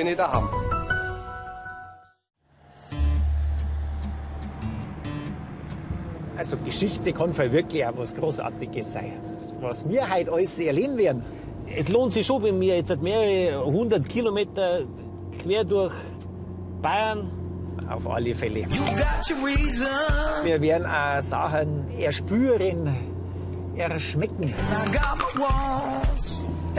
bin ich daheim. Also Geschichte kann für wirklich auch was Großartiges sein. Was wir heute alles erleben werden. Es lohnt sich schon, wenn wir jetzt mehrere hundert Kilometer quer durch Bayern. Auf alle Fälle. Wir werden auch Sachen erspüren, erschmecken.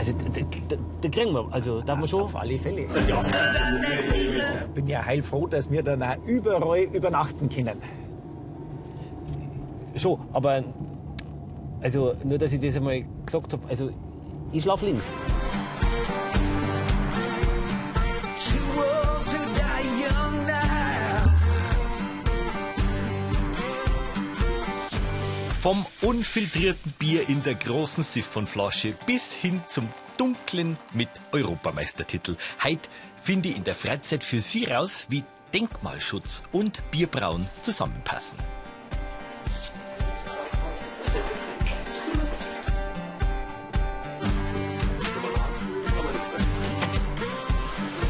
Also, da, da, da kriegen wir, also, darf man schon. Auf alle Fälle. Ich bin ja heilfroh, dass wir dann auch überall übernachten können. Schon, aber, also, nur, dass ich das einmal gesagt habe, also, ich schlaf links. Vom unfiltrierten Bier in der großen Siphonflasche bis hin zum dunklen mit Europameistertitel. Heute finde ich in der Freizeit für Sie raus, wie Denkmalschutz und Bierbrauen zusammenpassen.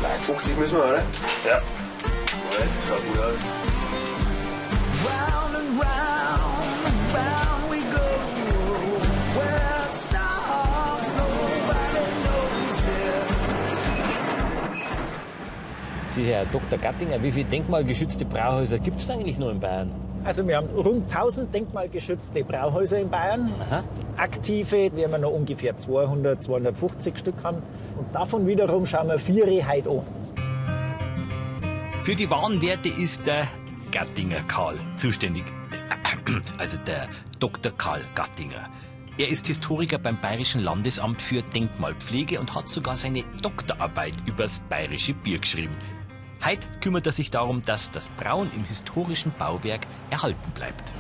Nein, 50 müssen wir, oder? Ja. Schaut gut aus. Sie, Herr Dr. Gattinger, wie viele denkmalgeschützte Brauhäuser gibt es eigentlich noch in Bayern? Also wir haben rund 1000 denkmalgeschützte Brauhäuser in Bayern. Aha. Aktive werden wir noch ungefähr 200, 250 Stück haben. Und davon wiederum schauen wir vier heute an. Für die Warenwerte ist der Gattinger Karl zuständig. Also der Dr. Karl Gattinger. Er ist Historiker beim Bayerischen Landesamt für Denkmalpflege und hat sogar seine Doktorarbeit übers bayerische Bier geschrieben. Heute kümmert er sich darum, dass das Brauen im historischen Bauwerk erhalten bleibt.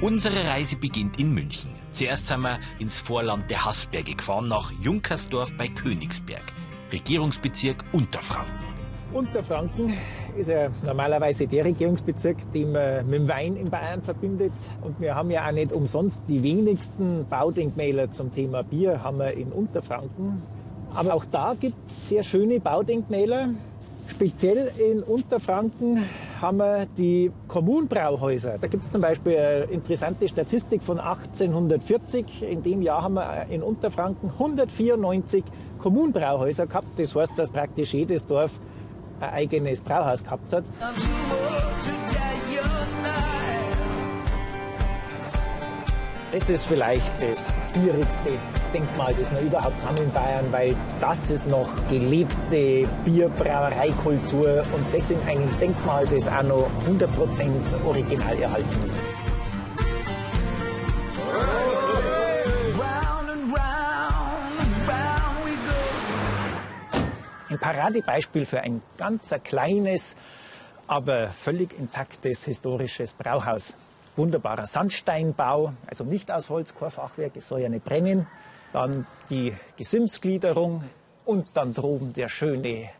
Unsere Reise beginnt in München. Zuerst sind wir ins Vorland der Haßberge gefahren, nach Junkersdorf bei Königsberg, Regierungsbezirk Unterfranken. Unterfranken ist ja normalerweise der Regierungsbezirk, den man mit dem Wein in Bayern verbindet. Und wir haben ja auch nicht umsonst die wenigsten Baudenkmäler zum Thema Bier haben wir in Unterfranken. Aber auch da gibt es sehr schöne Baudenkmäler. Speziell in Unterfranken haben wir die Kommunbrauhäuser. Da gibt es zum Beispiel eine interessante Statistik von 1840. In dem Jahr haben wir in Unterfranken 194 Kommunbrauhäuser gehabt. Das heißt, dass praktisch jedes Dorf ein eigenes Brauhaus gehabt hat. Das ist vielleicht das schwierigste Denkmal, das wir überhaupt haben in Bayern, weil das ist noch gelebte Bierbrauereikultur und das in einem Denkmal, das auch noch 100% original erhalten ist. Ein Paradebeispiel für ein ganz ein kleines, aber völlig intaktes historisches Brauhaus. Wunderbarer Sandsteinbau, also nicht aus Holz, kein Fachwerk, es soll ja nicht brennen. Dann die Gesimsgliederung und dann droben der schöne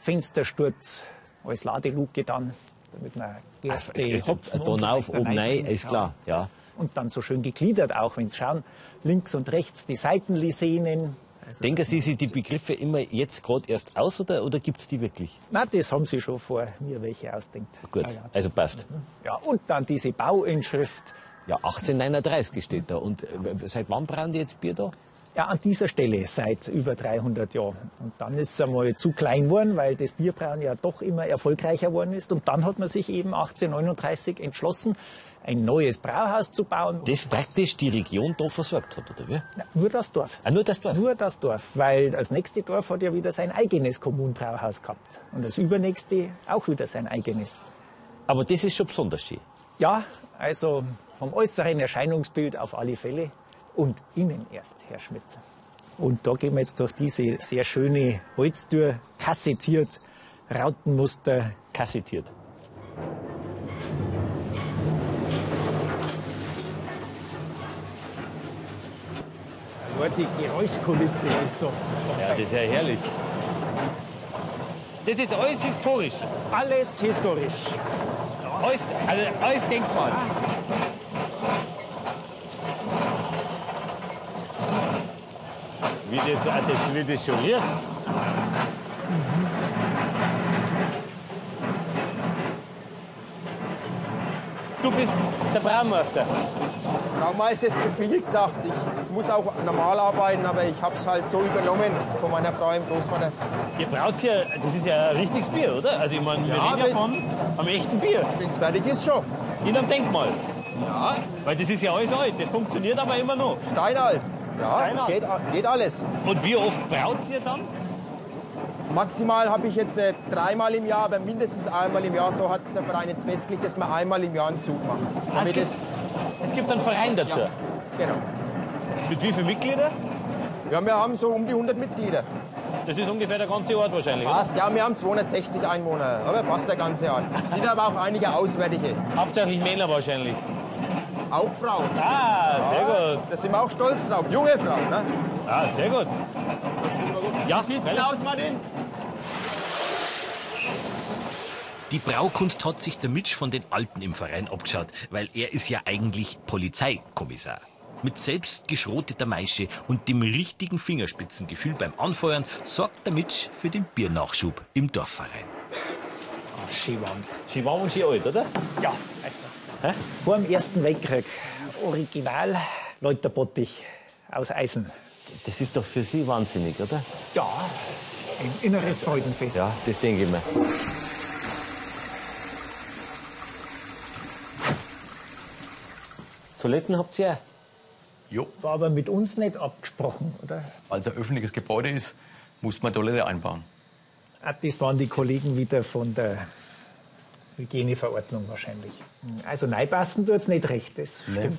Fenstersturz als Ladeluke dann, damit man Gerste, Hopfen und so Dann auf, oben rein, ist klar, ja. Und dann so schön gegliedert auch, wenn Sie schauen, links und rechts die Seitenlisenen. Also Denken Sie sich die Begriffe immer jetzt gerade erst aus oder, oder gibt es die wirklich? Na, das haben Sie schon vor mir welche ausdenkt. Gut, Ja, ja. also passt. Ja, und dann diese Bauinschrift. Ja, 1839 steht da. Und äh, seit wann brauen die jetzt Bier da? Ja, an dieser Stelle seit über 300 Jahren. Und dann ist es einmal zu klein geworden, weil das Bierbrauen ja doch immer erfolgreicher geworden ist. Und dann hat man sich eben 1839 entschlossen, ein neues Brauhaus zu bauen. Das praktisch die Region da versorgt hat, oder wie? Ja, nur das Dorf. Ah, nur das Dorf? Nur das Dorf, weil das nächste Dorf hat ja wieder sein eigenes Kommunbrauhaus gehabt. Und das übernächste auch wieder sein eigenes. Aber das ist schon besonders schön. Ja, also vom äußeren Erscheinungsbild auf alle Fälle und innen erst, Herr Schmidt. Und da gehen wir jetzt durch diese sehr schöne Holztür, kassettiert, Rautenmuster. Kassettiert. Die Geräuschkulisse ist doch Ja, das ist ja herrlich. Das ist alles historisch. alles historisch. Alles, also alles Denkmal. Das, das, wie das schon riecht. Du bist der Braumeister. Traumeister ist zu viel gesagt. Ich muss auch normal arbeiten, aber ich habe es halt so übernommen von meiner Frau und Großvater. Ihr braut hier, das ist ja ein richtiges Bier, oder? Also ich meine, wir Ja, reden ja wenn- von einem echten Bier. Wenn es fertig ist, schon. In einem Denkmal. Ja, Weil das ist ja alles alt, das funktioniert aber immer noch. steinalt. Ja. Geht, geht alles. Und wie oft braut ihr dann? Maximal habe ich jetzt äh, dreimal im Jahr, aber mindestens einmal im Jahr. So hat es der Verein jetzt festgelegt, dass wir einmal im Jahr einen Zug machen. Damit es, es, gibt, es gibt einen Verein dazu. genau. Mit wie vielen Mitgliedern? Ja, wir haben so um die 100 Mitglieder. Das ist ungefähr der ganze Ort wahrscheinlich. Oder? Fast, ja, wir haben 260 Einwohner, aber fast der ganze Ort. Sind aber auch einige Auswärtige. Hauptsächlich Männer wahrscheinlich. Auch Frauen. Ah, sehr gut. Da sind wir auch stolz drauf. Junge Frauen, ne? Ah, sehr gut. Ja, sieht's denn aus, Martin? Die Braukunst hat sich der Mitch von den Alten im Verein abgeschaut, weil er ist ja eigentlich Polizeikommissar. Mit selbst geschroteter Maische und dem richtigen Fingerspitzengefühl beim Anfeuern sorgt der Mitch für den Biernachschub im Dorfverein. Schön warm. Sie waren und sie alt, oder? Ja, also. Vor dem Ersten Weltkrieg. Original Läuterbottich aus Eisen. Das ist doch für Sie wahnsinnig, oder? Ja, ein inneres Freudenfest. Ja, das denke ich mir. Toiletten habt ihr? Jo, War aber mit uns nicht abgesprochen, oder? weil es ein öffentliches Gebäude ist, muss man Toilette einbauen. Ah, das waren die Kollegen wieder von der Hygieneverordnung wahrscheinlich. Also neipassen tut's nicht recht, das stimmt.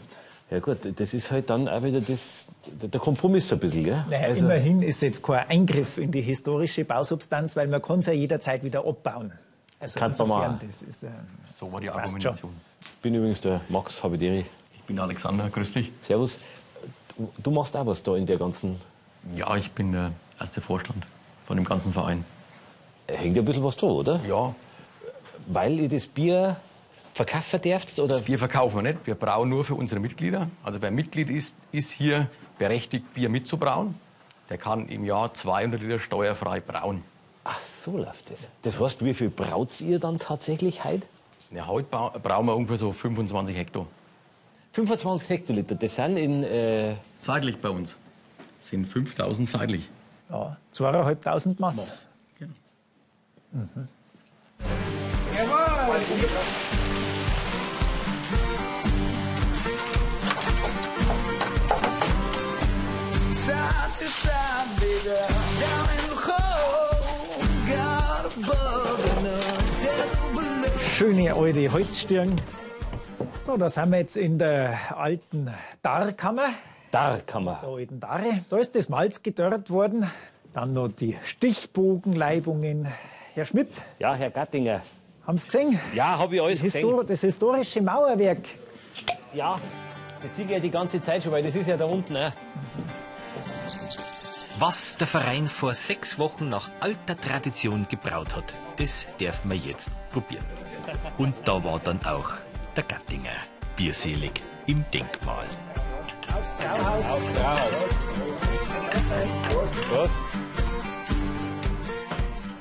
Ja gut, das ist halt dann auch wieder das, der Kompromiss ein bisschen, gell? Naja, Also, immerhin ist jetzt kein Eingriff in die historische Bausubstanz, weil man kann es ja jederzeit wieder abbauen. Also Kann man mal. das ist, äh, So war die Argumentation. ich bin übrigens der Max Habideri. Ich bin Alexander, grüß dich. Servus. Du, du machst auch was da in der ganzen... Ja, ich bin der erste Vorstand von dem ganzen Verein. Hängt ja ein bisschen was da, oder? Ja, Weil ihr das Bier verkaufen dürft, oder? Bier verkaufen wir nicht, wir brauen nur für unsere Mitglieder. Also wer Mitglied ist, ist hier berechtigt, Bier mitzubrauen. Der kann im Jahr 200 Liter steuerfrei brauen. Ach, so läuft das. Das heißt, wie viel braut ihr dann tatsächlich heute? Ja, heute brauen wir ungefähr so 25 Hektar. 25 Hektoliter. Das sind in... Äh, Seitlich bei uns sind 5000 seitlich. Ja, zweieinhalbtausend Mass. Genau. Side to side, baby, down in the hole. God above and the devil below. Schöne alte Holzstirn. So, da sind wir jetzt in der alten Darrkammer, da kann man. der alten Darre. Da ist das Malz gedörrt worden. Dann noch die Stichbogenleibungen. Herr Schmidt, Ja, Herr Gattinger. Haben Sie gesehen? Ja, habe ich alles Das, gesehen. Histor das historische Mauerwerk. Ja, das sehe ich ja die ganze Zeit schon, weil das ist ja da unten. Äh. Was der Verein vor sechs Wochen nach alter Tradition gebraut hat, das dürfen wir jetzt probieren. Und da war dann auch der Gattinger bierselig im Denkmal. Aufs Brauhaus. Prost.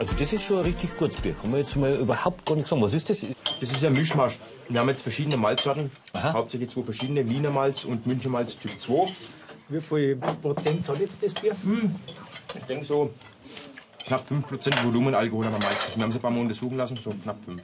Also das ist schon ein richtig gutes Bier. Kann man jetzt mal überhaupt gar nicht sagen. Was ist das? Das ist ein Mischmasch. Wir haben jetzt verschiedene Malzsorten. Hauptsächlich zwei verschiedene, Wiener Malz und Münchner Malz Typ 2. Wie viel Prozent hat jetzt das Bier? Ich denke so knapp 5% Volumenalkohol haben wir meistens. Wir haben es ein paar Mal untersuchen lassen, so knapp 5.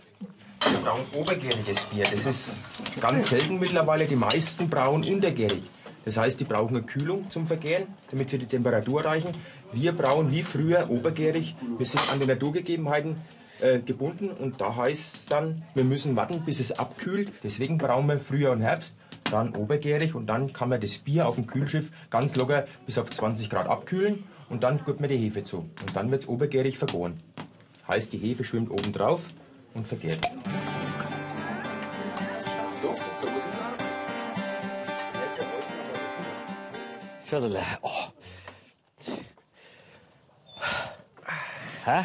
Wir brauen obergäriges Bier. Das ist ganz selten mittlerweile. Die meisten brauen untergärig. Das heißt, die brauchen eine Kühlung zum Vergären, damit sie die Temperatur erreichen. Wir brauen wie früher obergärig. Wir sind an die Naturgegebenheiten äh, gebunden und da heißt es dann, wir müssen warten, bis es abkühlt. Deswegen brauen wir Frühjahr und Herbst, dann obergärig und dann kann man das Bier auf dem Kühlschiff ganz locker bis auf 20 Grad abkühlen und dann gibt man die Hefe zu. Und dann wird es obergärig vergoren. Heißt, die Hefe schwimmt oben drauf und vergärt. Schade. Oh. Hä?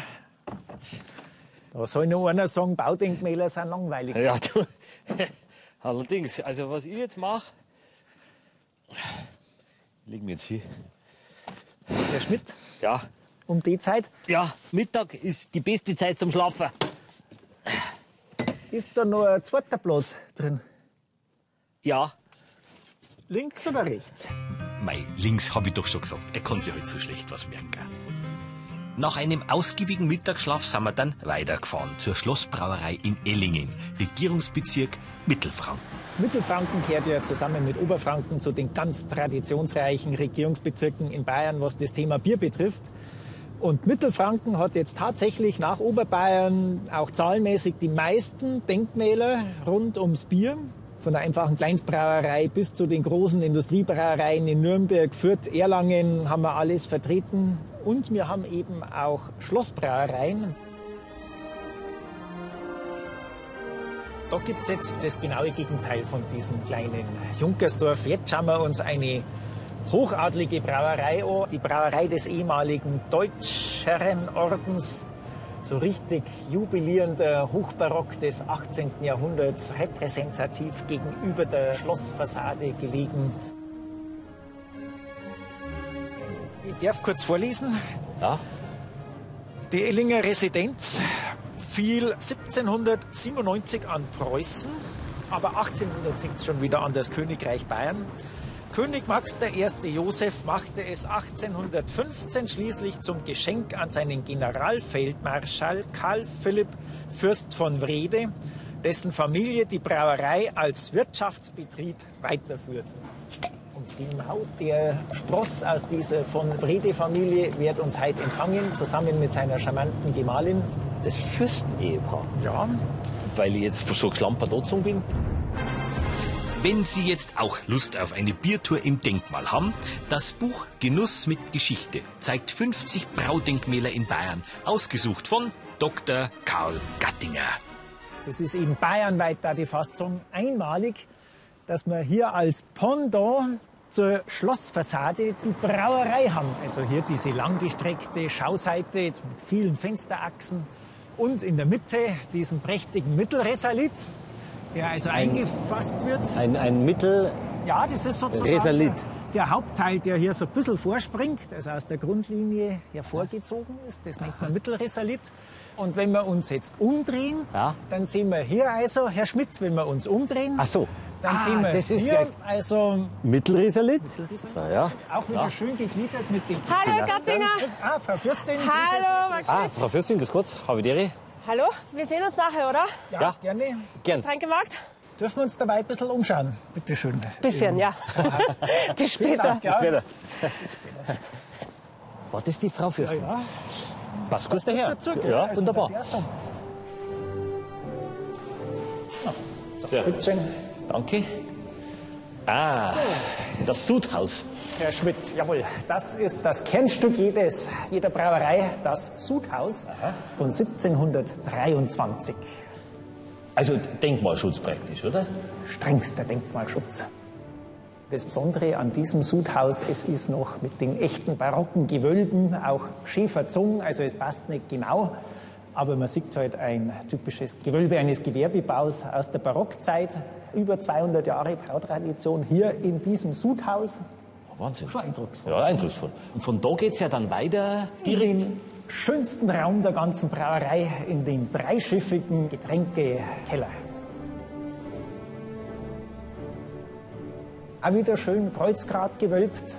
Da soll noch einer sagen, Baudenkmäler sind langweilig. Ja, du. Allerdings, also was ich jetzt mache, leg mir jetzt hin. Herr Schmidt, Ja, um die Zeit. Ja, Mittag ist die beste Zeit zum Schlafen. Ist da noch ein zweiter Platz drin? Ja, Links oder rechts? Mei, links habe ich doch schon gesagt. Er kann sich halt so schlecht was merken. Nach einem ausgiebigen Mittagsschlaf sind wir dann weitergefahren zur Schlossbrauerei in Ellingen, Regierungsbezirk Mittelfranken. Mittelfranken gehört ja zusammen mit Oberfranken zu den ganz traditionsreichen Regierungsbezirken in Bayern, was das Thema Bier betrifft. Und Mittelfranken hat jetzt tatsächlich nach Oberbayern auch zahlenmäßig die meisten Denkmäler rund ums Bier. Von der einfachen Kleinstbrauerei bis zu den großen Industriebrauereien in Nürnberg, Fürth, Erlangen haben wir alles vertreten. Und wir haben eben auch Schlossbrauereien. Da gibt es jetzt das genaue Gegenteil von diesem kleinen Junkersdorf. Jetzt schauen wir uns eine hochadlige Brauerei an, die Brauerei des ehemaligen Deutschherrenordens. So richtig jubilierender Hochbarock des 18. Jahrhunderts, repräsentativ gegenüber der Schlossfassade gelegen. Ich darf kurz vorlesen. ja. Die Ellinger Residenz fiel 1797 an Preußen, aber 1806 schon wieder an das Königreich Bayern. König Max I. Joseph machte es 1815 schließlich zum Geschenk an seinen Generalfeldmarschall Karl Philipp Fürst von Wrede, dessen Familie die Brauerei als Wirtschaftsbetrieb weiterführt. Und genau der Spross aus dieser von Wrede-Familie wird uns heute empfangen, zusammen mit seiner charmanten Gemahlin. Das Fürstenehepaar. Ja, Weil ich jetzt so geschlampert angezogen bin. Wenn Sie jetzt auch Lust auf eine Biertour im Denkmal haben, das Buch Genuss mit Geschichte zeigt 50 Braudenkmäler in Bayern, ausgesucht von Dr. Karl Gattinger. das ist eben bayernweit da die Fassung einmalig, dass wir hier als Pendant zur Schlossfassade die Brauerei haben. Also hier diese langgestreckte Schauseite mit vielen Fensterachsen und in der Mitte diesen prächtigen Mittelresalit, der also eingefasst wird. Ein, ein Mittel. Ja, das ist sozusagen Resalit. der Hauptteil, der hier so ein bisschen vorspringt, also aus der Grundlinie hervorgezogen ist. Das nennt man Mittelresalit. Und wenn wir uns jetzt umdrehen, Ja. dann sehen wir hier also, Herr Schmitz, wenn wir uns umdrehen, Ach so. Dann Ah, sehen wir das ist hier ja also Mittelresalit. Na ja. auch wieder schön gegliedert mit den Hallo, Gattinger. Ah, Frau Fürstin. Hallo, Max Ah. Frau Fürstin, grüß Gott. Habe ich die Hallo, wir sehen uns nachher, oder? Ja, Ja. gerne. Gern. Tränkemarkt? Dürfen wir uns dabei ein bisschen umschauen? Bitte schön. Bisschen, ja. Bis später. Ja, Später. War das die Frau Fürstin? ja. Passt gut daher. Dazu? Ja, Also wunderbar. Sehr gut. Bitte schön. Danke. Ah, das Sudhaus. Herr Schmidt, jawohl, das ist das Kernstück jedes, jeder Brauerei, das Sudhaus von 1723. Also Denkmalschutz praktisch, oder? Strengster Denkmalschutz. Das Besondere an diesem Sudhaus, es ist noch mit den echten barocken Gewölben auch schön verzogen, also es passt nicht genau, aber man sieht halt ein typisches Gewölbe eines Gewerbebaus aus der Barockzeit, über 200 Jahre Brautradition hier in diesem Sudhaus. Wahnsinn. Schon eindrucksvoll. Ja, eindrucksvoll. Und von da geht's ja dann weiter in den schönsten Raum der ganzen Brauerei, in den dreischiffigen Getränkekeller. Auch wieder schön Kreuzgrat gewölbt.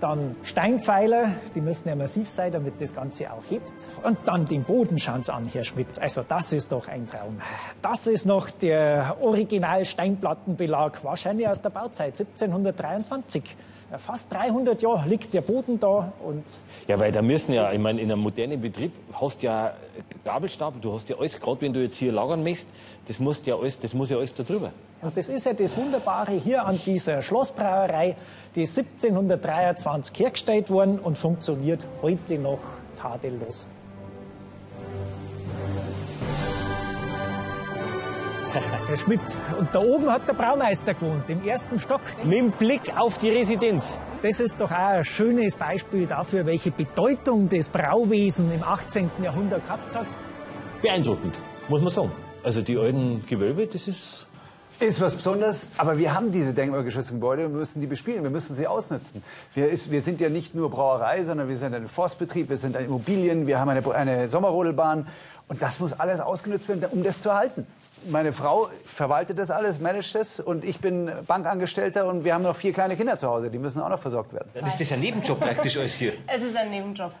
Dann Steinpfeiler, die müssen ja massiv sein, damit das Ganze auch hebt. Und dann den Boden schauen Sie an, Herr Schmidt. Also das ist doch ein Traum. Das ist noch der Original Steinplattenbelag, wahrscheinlich aus der Bauzeit 1723. Fast 300 Jahre liegt der Boden da und Ja, weil da müssen ja, ich meine, in einem modernen Betrieb hast ja Gabelstapel, du hast ja alles, gerade wenn du jetzt hier lagern möchtest, das, musst ja alles, das muss ja alles da drüber. Und das ist ja das Wunderbare hier an dieser Schlossbrauerei, die ist 1723 hergestellt worden und funktioniert heute noch tadellos. Herr Schmidt, und da oben hat der Braumeister gewohnt, im ersten Stock. Mit dem Blick auf die Residenz. Das ist doch auch ein schönes Beispiel dafür, welche Bedeutung das Brauwesen im 18. Jahrhundert gehabt hat. Beeindruckend, muss man sagen. Also die alten Gewölbe, das ist Ist was Besonderes, aber wir haben diese denkmalgeschützten Gebäude und müssen die bespielen, wir müssen sie ausnutzen. Wir, ist, wir sind ja nicht nur Brauerei, sondern wir sind ein Forstbetrieb, wir sind ein Immobilien, wir haben eine, eine Sommerrodelbahn und das muss alles ausgenutzt werden, um das zu erhalten. Meine Frau verwaltet das alles, managt das und ich bin Bankangestellter und wir haben noch vier kleine Kinder zu Hause, die müssen auch noch versorgt werden. Dann ist das ein Nebenjob praktisch alles hier. Es ist ein Nebenjob.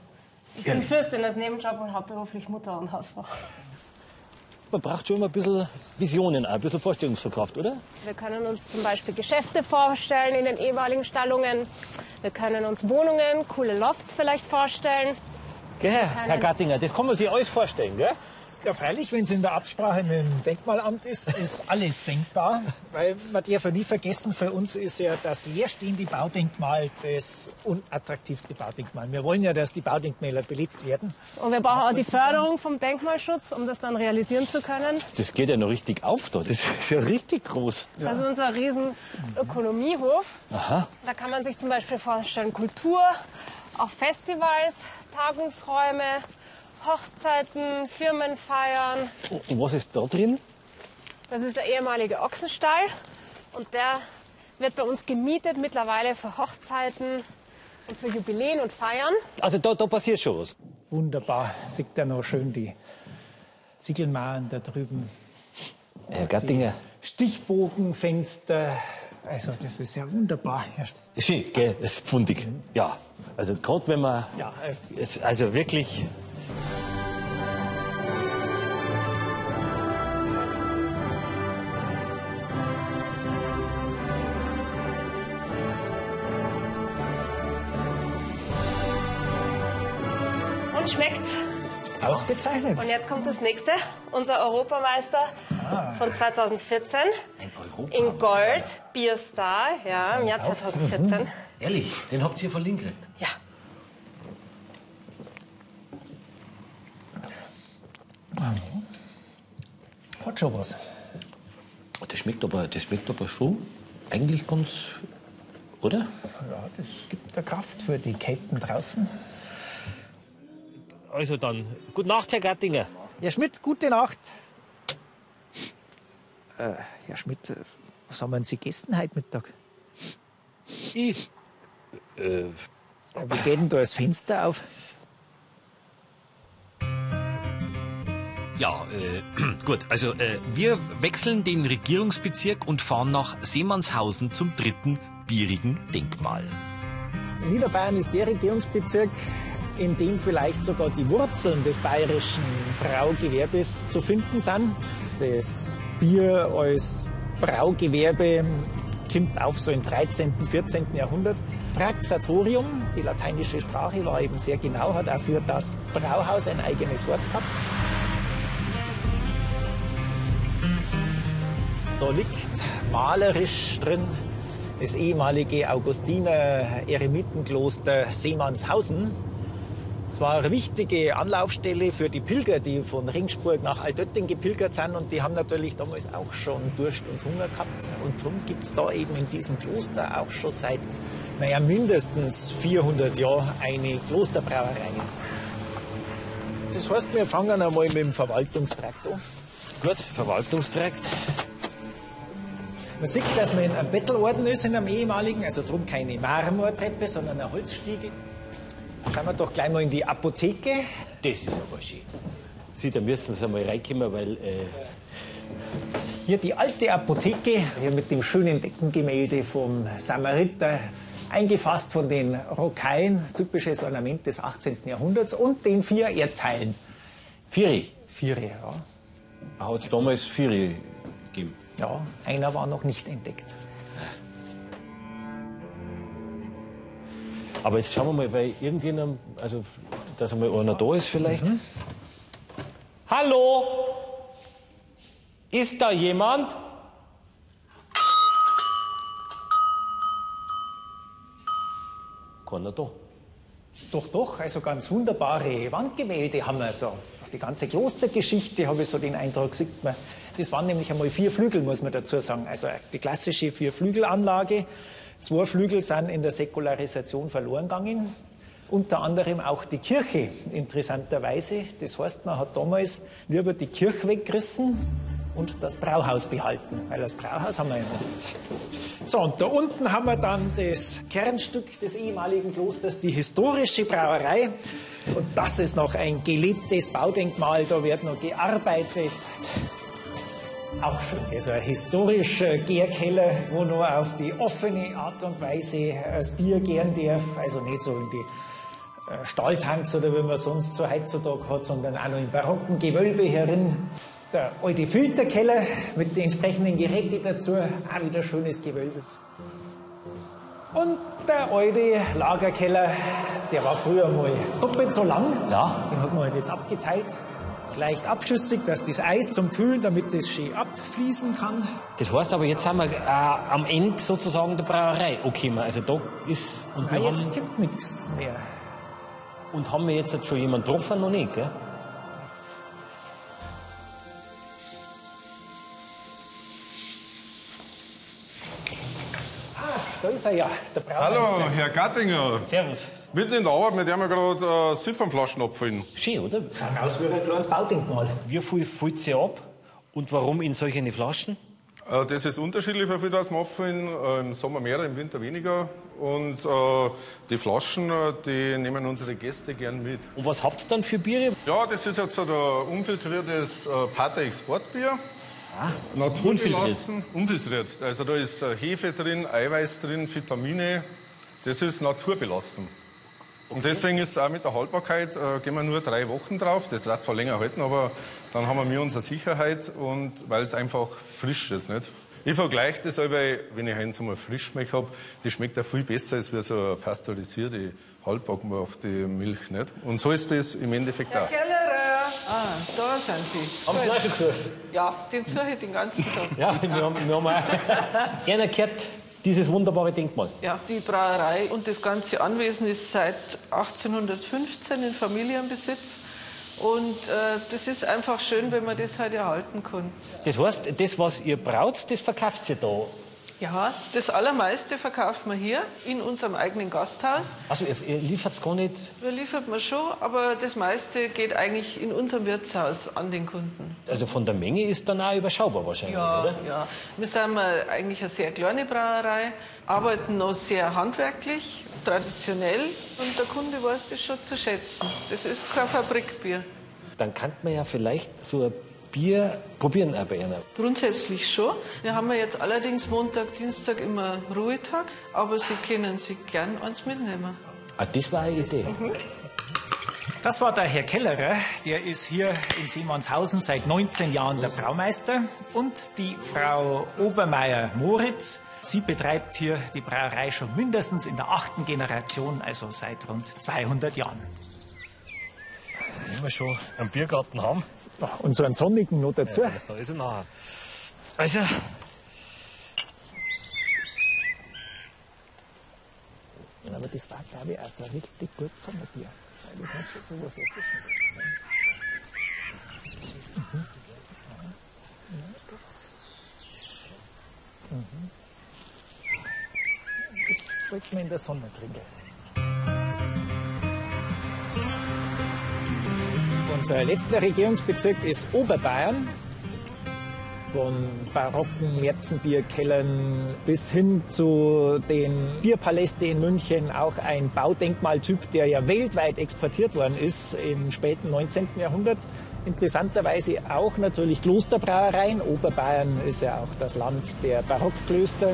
Ich bin Ehrlich? Fürstin als Nebenjob und hauptberuflich Mutter und Hausfrau. Man braucht schon immer ein bisschen Visionen, ein bisschen Vorstellungskraft, oder? Wir können uns zum Beispiel Geschäfte vorstellen in den ehemaligen Stallungen. Wir können uns Wohnungen, coole Lofts vielleicht vorstellen. Gell, Herr Gattinger, das kann man sich alles vorstellen, gell? Ja, freilich, wenn es in der Absprache mit dem Denkmalamt ist, ist alles denkbar. Weil man darf ja nie vergessen, für uns ist ja das leerstehende Baudenkmal das unattraktivste Baudenkmal. Wir wollen ja, dass die Baudenkmäler belebt werden. Und wir brauchen auch die Förderung vom Denkmalschutz, um das dann realisieren zu können. Das geht ja noch richtig auf da. Das ist ja richtig groß. Das ist unser riesen Ökonomiehof. Aha. Da kann man sich zum Beispiel vorstellen Kultur, auch Festivals, Tagungsräume, Hochzeiten, Firmenfeiern. Und was ist da drin? Das ist der ehemalige Ochsenstall und der wird bei uns gemietet mittlerweile für Hochzeiten und für Jubiläen und Feiern. Also da, da passiert schon was. Wunderbar. Sieht da noch schön die Ziegelmauern da drüben. Herr Gattinger. Stichbogenfenster. Also das ist ja wunderbar. Schön, gell? Das ist pfundig. Ja. Also gerade wenn man. Ja, äh, also wirklich. Ausgezeichnet. Und jetzt kommt das nächste. Unser Europameister von 2014 in Gold, Bierstar, ja, im Jahr 2014. Ehrlich, den habt ihr verlinkt. Ja. Hat schon was. Das schmeckt aber, das schmeckt aber schon eigentlich ganz. Oder? Ja, das gibt der Kraft für die Ketten draußen. Also dann, gute Nacht, Herr Gattinger. Herr Schmidt, gute Nacht. Äh, Herr Schmidt, äh, was haben Sie gegessen heute Mittag? Ich. Äh, Wie geht denn da das Fenster auf? Ja, äh, gut. Also äh, wir wechseln den Regierungsbezirk und fahren nach Seemannshausen zum dritten bierigen Denkmal. Niederbayern ist der Regierungsbezirk, in dem vielleicht sogar die Wurzeln des bayerischen Braugewerbes zu finden sind. Das Bier als Braugewerbe kommt auf so im 13., 14. Jahrhundert. Praxatorium, die lateinische Sprache, war eben sehr genau, hat auch für das Brauhaus ein eigenes Wort gehabt. Da liegt malerisch drin das ehemalige Augustiner-Eremitenkloster Seemannshausen. Es war eine wichtige Anlaufstelle für die Pilger, die von Ringsburg nach Altötting gepilgert sind. Und die haben natürlich damals auch schon Durst und Hunger gehabt. Und darum gibt es da eben in diesem Kloster auch schon seit naja, mindestens 400 Jahren eine Klosterbrauerei. Das heißt, wir fangen einmal mit dem Verwaltungstrakt an. Gut, Verwaltungstrakt. Man sieht, dass man in einem Bettelorden ist, in einem ehemaligen, also drum keine Marmortreppe, sondern eine Holzstiege. Schauen wir doch gleich mal in die Apotheke. Das ist aber schön. Sie, da müssen Sie einmal reinkommen, weil. Äh, Hier die alte Apotheke, hier mit dem schönen Deckengemälde vom Samariter, eingefasst von den Rocaillen, typisches Ornament des 18. Jahrhunderts, und den vier Erdteilen. Vieri. Viere, ja. Hat es damals Vieri gegeben? Ja, einer war noch nicht entdeckt. Aber jetzt schauen wir mal, weil irgendjemand, also, dass einmal einer da ist vielleicht. Hallo? Ist da jemand? Keiner da. Doch, doch, also ganz wunderbare Wandgemälde haben wir da. Die ganze Klostergeschichte, habe ich so den Eindruck, sieht man. Das waren nämlich einmal vier Flügel, muss man dazu sagen. Also die klassische Vier-Flügel-Anlage. Zwei Flügel sind in der Säkularisation verloren gegangen. Unter anderem auch die Kirche, interessanterweise. Das heißt, man hat damals lieber die Kirche weggerissen und das Brauhaus behalten, weil das Brauhaus haben wir ja noch. So, und da unten haben wir dann das Kernstück des ehemaligen Klosters, die historische Brauerei. Und das ist noch ein gelebtes Baudenkmal, da wird noch gearbeitet. Auch schön, ist ein historischer Gärkeller, wo nur auf die offene Art und Weise das Bier gären darf. Also nicht so in die äh, Stahltanks oder wie man sonst so heutzutage hat, sondern auch noch im barocken Gewölbe herin. Der alte Filterkeller mit den entsprechenden Geräten dazu, auch wieder schönes Gewölbe. Und der alte Lagerkeller, der war früher mal doppelt so lang. Ja. Den hat man halt jetzt abgeteilt. Leicht abschüssig, dass das Eis zum Kühlen, damit das schön abfließen kann. Das heißt aber, jetzt sind wir äh, am Ende sozusagen der Brauerei angekommen. Also da ist... Und wir Ja, jetzt haben, gibt nichts mehr. und haben wir jetzt schon jemanden getroffen? Noch nicht, gell? Da ist er ja, der. Hallo, Herr Gattinger. Servus. Mitten in der Arbeit, mit dem wir gerade äh, Siphonflaschen abfüllen. Schön, oder? Schaut aus wie ein kleines Baudenkmal. Wie viel füllt sie ab? Und warum in solche Flaschen? Äh, das ist unterschiedlich, wie viel das wir abfüllen. Äh, Im Sommer mehr, im Winter weniger. Und äh, die Flaschen, äh, die nehmen unsere Gäste gern mit. Und was habt ihr dann für Biere? Ja, das ist jetzt so der unfiltriertes äh, Pater Exportbier. Ah, Naturbelassen, unfiltriert. Also da ist äh, Hefe drin, Eiweiß drin, Vitamine. Das ist naturbelassen. Und deswegen ist auch mit der Haltbarkeit, äh, gehen wir nur drei Wochen drauf. Das wird zwar länger halten, aber dann haben wir unsere Sicherheit und weil es einfach frisch ist. Nicht? Ich vergleiche das aber, wenn ich eins einmal Frischmilch habe, die schmeckt ja viel besser als wie so eine pasteurisierte, haltbar gemachte Milch. Nicht? Und so ist das im Endeffekt auch. Kellerer! Ah, da sind Sie. Haben Sie auch schon gesucht? Ja, den suche ich den ganzen Tag. Ja, wir haben, wir haben auch gerne gehört, dieses wunderbare Denkmal. Ja, die Brauerei und das ganze Anwesen ist seit 1815 in Familienbesitz. Und äh, das ist einfach schön, wenn man das halt erhalten kann. Das heißt, das, was ihr braut, das verkauft ihr da. Ja, das Allermeiste verkauft man hier in unserem eigenen Gasthaus. Also ihr, ihr liefert es gar nicht. Wir liefert man schon, aber das meiste geht eigentlich in unserem Wirtshaus an den Kunden. Also von der Menge ist dann auch überschaubar wahrscheinlich, Ja, oder? ja. Wir sind eigentlich eine sehr kleine Brauerei, arbeiten noch sehr handwerklich, traditionell und der Kunde weiß das schon zu schätzen. Das ist kein Fabrikbier. Dann kann man ja vielleicht so ein Bier probieren auch bei einer. Grundsätzlich schon. Wir haben ja jetzt allerdings Montag, Dienstag immer Ruhetag, aber Sie können sich gern eins mitnehmen. Ah, das war eine Idee. Das war der Herr Kellerer, der ist hier in Simmonshausen seit 19 Jahren der Braumeister. Und die Frau Obermeier-Moritz, sie betreibt hier die Brauerei schon mindestens in der achten Generation, also seit rund 200 Jahren. Wenn wir schon einen Biergarten haben. Und so einen sonnigen noch dazu. Ja, da ist er nachher. Also, Aber das war, glaube ich, auch so ein richtig gut Sommerbier. Weil das hat schon so was Erfrischendes. Mhm. Das sollte man in der Sonne trinken. Unser letzter Regierungsbezirk ist Oberbayern. Von barocken Märzenbierkellern bis hin zu den Bierpaläste in München. Auch ein Baudenkmaltyp, der ja weltweit exportiert worden ist im späten 19. Jahrhundert. Interessanterweise auch natürlich Klosterbrauereien. Oberbayern ist ja auch das Land der Barockklöster.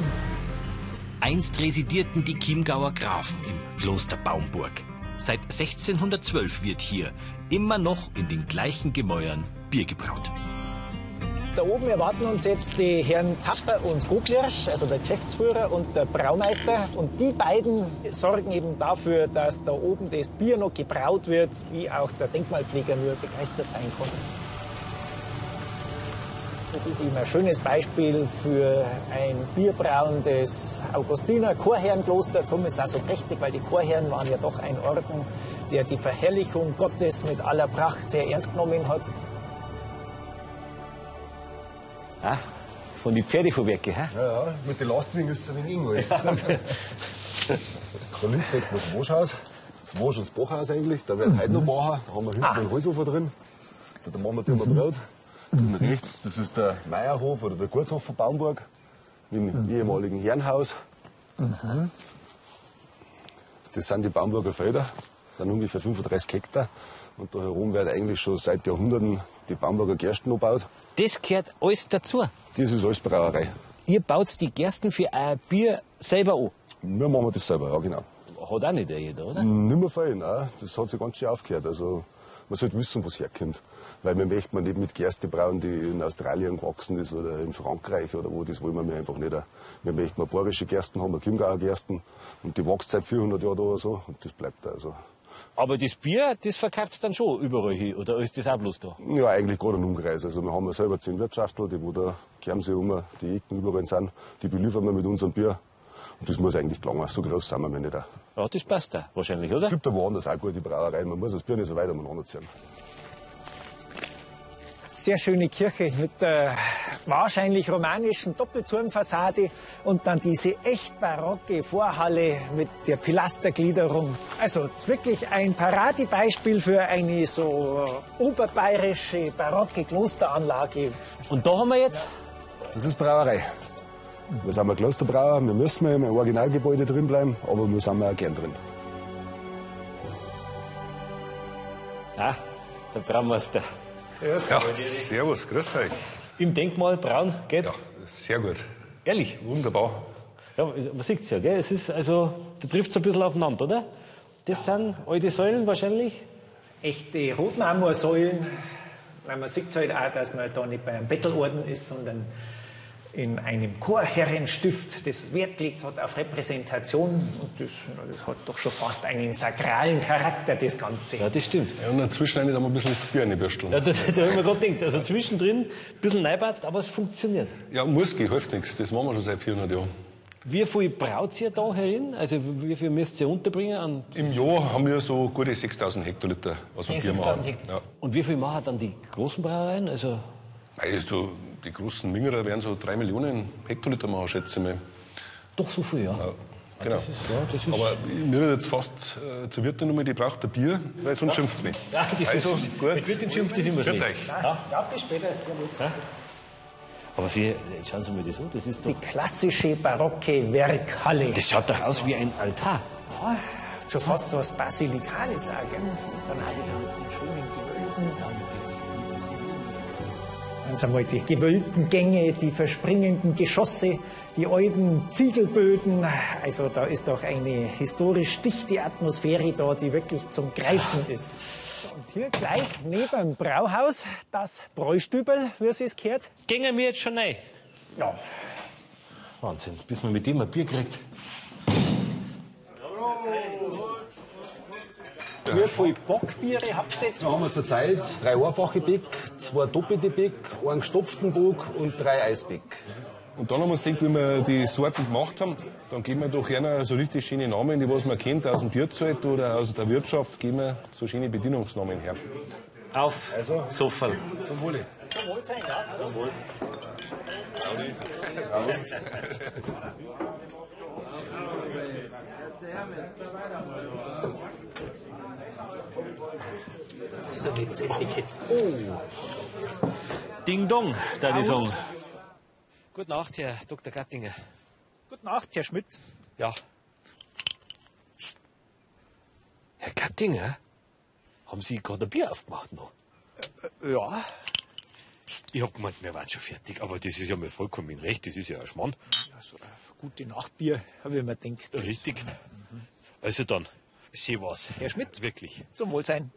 Einst residierten die Chiemgauer Grafen im Kloster Baumburg. Seit 1612 wird hier immer noch in den gleichen Gemäuern Bier gebraut. Da oben erwarten uns jetzt die Herren Tapper und Goglirsch, also der Geschäftsführer und der Braumeister. Und die beiden sorgen eben dafür, dass da oben das Bier noch gebraut wird, wie auch der Denkmalpfleger nur begeistert sein kann. Das ist eben ein schönes Beispiel für ein Bierbrauen des Augustiner Chorherrenkloster. Darum ist es auch so prächtig, weil die Chorherren waren ja doch ein Orden, der die Verherrlichung Gottes mit aller Pracht sehr ernst genommen hat. ah, von den Pferdefuhrwerke, hä? Ja, ja, mit den Lastwagen ist es ein wenig alles. da links sieht man das Waschhaus. Das Wasch- und das Bachhaus eigentlich. Da werden heute noch machen. Da haben wir hinten einen Holzhofer drin. Da machen wir drüber Brot. Und rechts, das ist der Meierhof oder der Gutshof von Baumburg im ehemaligen Herrenhaus. Das sind die Baumburger Felder, das sind ungefähr 35 Hektar. Und da herum wird eigentlich schon seit Jahrhunderten die Baumburger Gersten angebaut. Das gehört alles dazu. Das ist alles Brauerei. Ihr baut die Gersten für ein Bier selber an. Wir machen das selber, ja genau. Hat auch nicht jeder, oder? Nicht mehr viel, nein. Das hat sich ganz schön aufgehört. Also, man sollte wissen, wo es herkommt. Weil wir möchten man nicht mit Gerste brauen, die in Australien gewachsen ist oder in Frankreich oder wo. Das wollen wir einfach nicht. Wir möchten mal bayerische Gersten haben, Chiemgauer Gersten. Und die wächst seit 400 Jahren da oder so. Und das bleibt da. Also. Aber das Bier, das verkauft dann schon überall hin, oder ist das auch bloß da? Ja, eigentlich gerade im Umkreis. Also wir haben ja selber zehn Wirtschaften, die wo da Kermsee rum, die Ecken überall sind. Die beliefern wir mit unserem Bier. Und das muss eigentlich gelangen. So groß sind wir nicht. Ja, das passt da wahrscheinlich, oder? Es gibt aber woanders auch gute Brauereien. Man muss das Bier nicht so weit umeinander ziehen. Sehr schöne Kirche mit der wahrscheinlich romanischen Doppelturmfassade und dann diese echt barocke Vorhalle mit der Pilastergliederung. Also wirklich ein Paradebeispiel für eine so oberbayerische barocke Klosteranlage. Und da haben wir jetzt? Das ist Brauerei. Wir sind ein Klosterbrauer, wir müssen im Originalgebäude drin bleiben, aber wir sind auch gern drin. Ah, der Braumeister. Ja, servus, grüß euch. Im Denkmal braun geht? Ja, sehr gut. Ehrlich? Wunderbar. Ja, man sieht es ja, gell? Es ist also, da trifft es ein bisschen aufeinander, oder? Das sind alte Säulen wahrscheinlich? Echte Rotmarmorsäulen. Weil man sieht halt auch, dass man da nicht bei einem Bettelorden ist, sondern in einem Chorherrenstift, das Wert gelegt hat auf Repräsentation. Und das, das hat doch schon fast einen sakralen Charakter, das Ganze. Ja, das stimmt. Ja, und dazwischen haben wir ein bisschen das Bier reinbürsteln. Ja, da, da, da habe ich mir gerade gedacht. Also zwischendrin ein bisschen neibeizt, aber es funktioniert. Ja, muss gehen, hilft nichts. Das machen wir schon seit 400 Jahren. Wie viel braut ihr da herin? Also wie viel müsst ihr unterbringen? An Im Jahr haben wir so gute 6000 Hektoliter, was wir Ja, Bier 6000 machen. Hektar. Ja. Und wie viel machen dann die großen Brauereien? Also Also, die großen Mingerer werden so 3 Millionen Hektoliter machen, schätze ich mal. doch so viel, ja. Ja, genau. Das ist, ja, das ist Aber mir wird jetzt fast äh, zur Wirtin nochmal, die braucht ein Bier, weil sonst schimpft sie mich. Ja, das also, ist, gut. Mit Wirtin schimpft das immer schlecht. euch. Ja, ja, bis später. Servus. Aber Sie, jetzt schauen Sie mal das an, das ist Die doch... klassische barocke Werkhalle. Das schaut doch aus wie ein Altar. Ja, schon fast was Basilikales auch, gell? Dann auch wieder mit den schönen Gewölben. Ganz einmal die gewölbten Gänge, die verspringenden Geschosse, die alten Ziegelböden. Also da ist doch eine historisch dichte Atmosphäre da, die wirklich zum Greifen ist. Und hier gleich neben dem Brauhaus das Bräustübel, wie es es gehört. Gängen wir jetzt schon rein? Ja. Wahnsinn, bis man mit dem ein Bier kriegt. Wie viele Bockbiere habt ihr jetzt? Da haben wir zurzeit drei einfache Bick, zwei doppelte Bick, einen gestopften Bock und drei Eisbick. Und dann haben wir uns gedacht, wie wir die Sorten gemacht haben, dann geben wir doch einer so richtig schöne Namen, die was man kennt aus dem Bierzelt oder aus der Wirtschaft, geben wir so schöne Bedienungsnamen her. Auf, also. Sofal. Zum Wohle. Zum Wohl sein, ja. Zum Wohl. Das ist ein nettes Etikett. Oh. Ding Dong, da ich sagen. Gute Nacht, Herr Dr. Gattinger. Gute Nacht, Herr Schmidt. Ja. Herr Gattinger, haben Sie gerade ein Bier aufgemacht noch? Ja. Ich hab gemeint, wir waren schon fertig, aber das ist ja mir vollkommen recht, das ist ja ein Schmarrn. Also, gute Nachtbier, habe ich mir gedacht. Richtig. Also dann, schön war's. Herr Schmidt. Wirklich. Zum Wohlsein.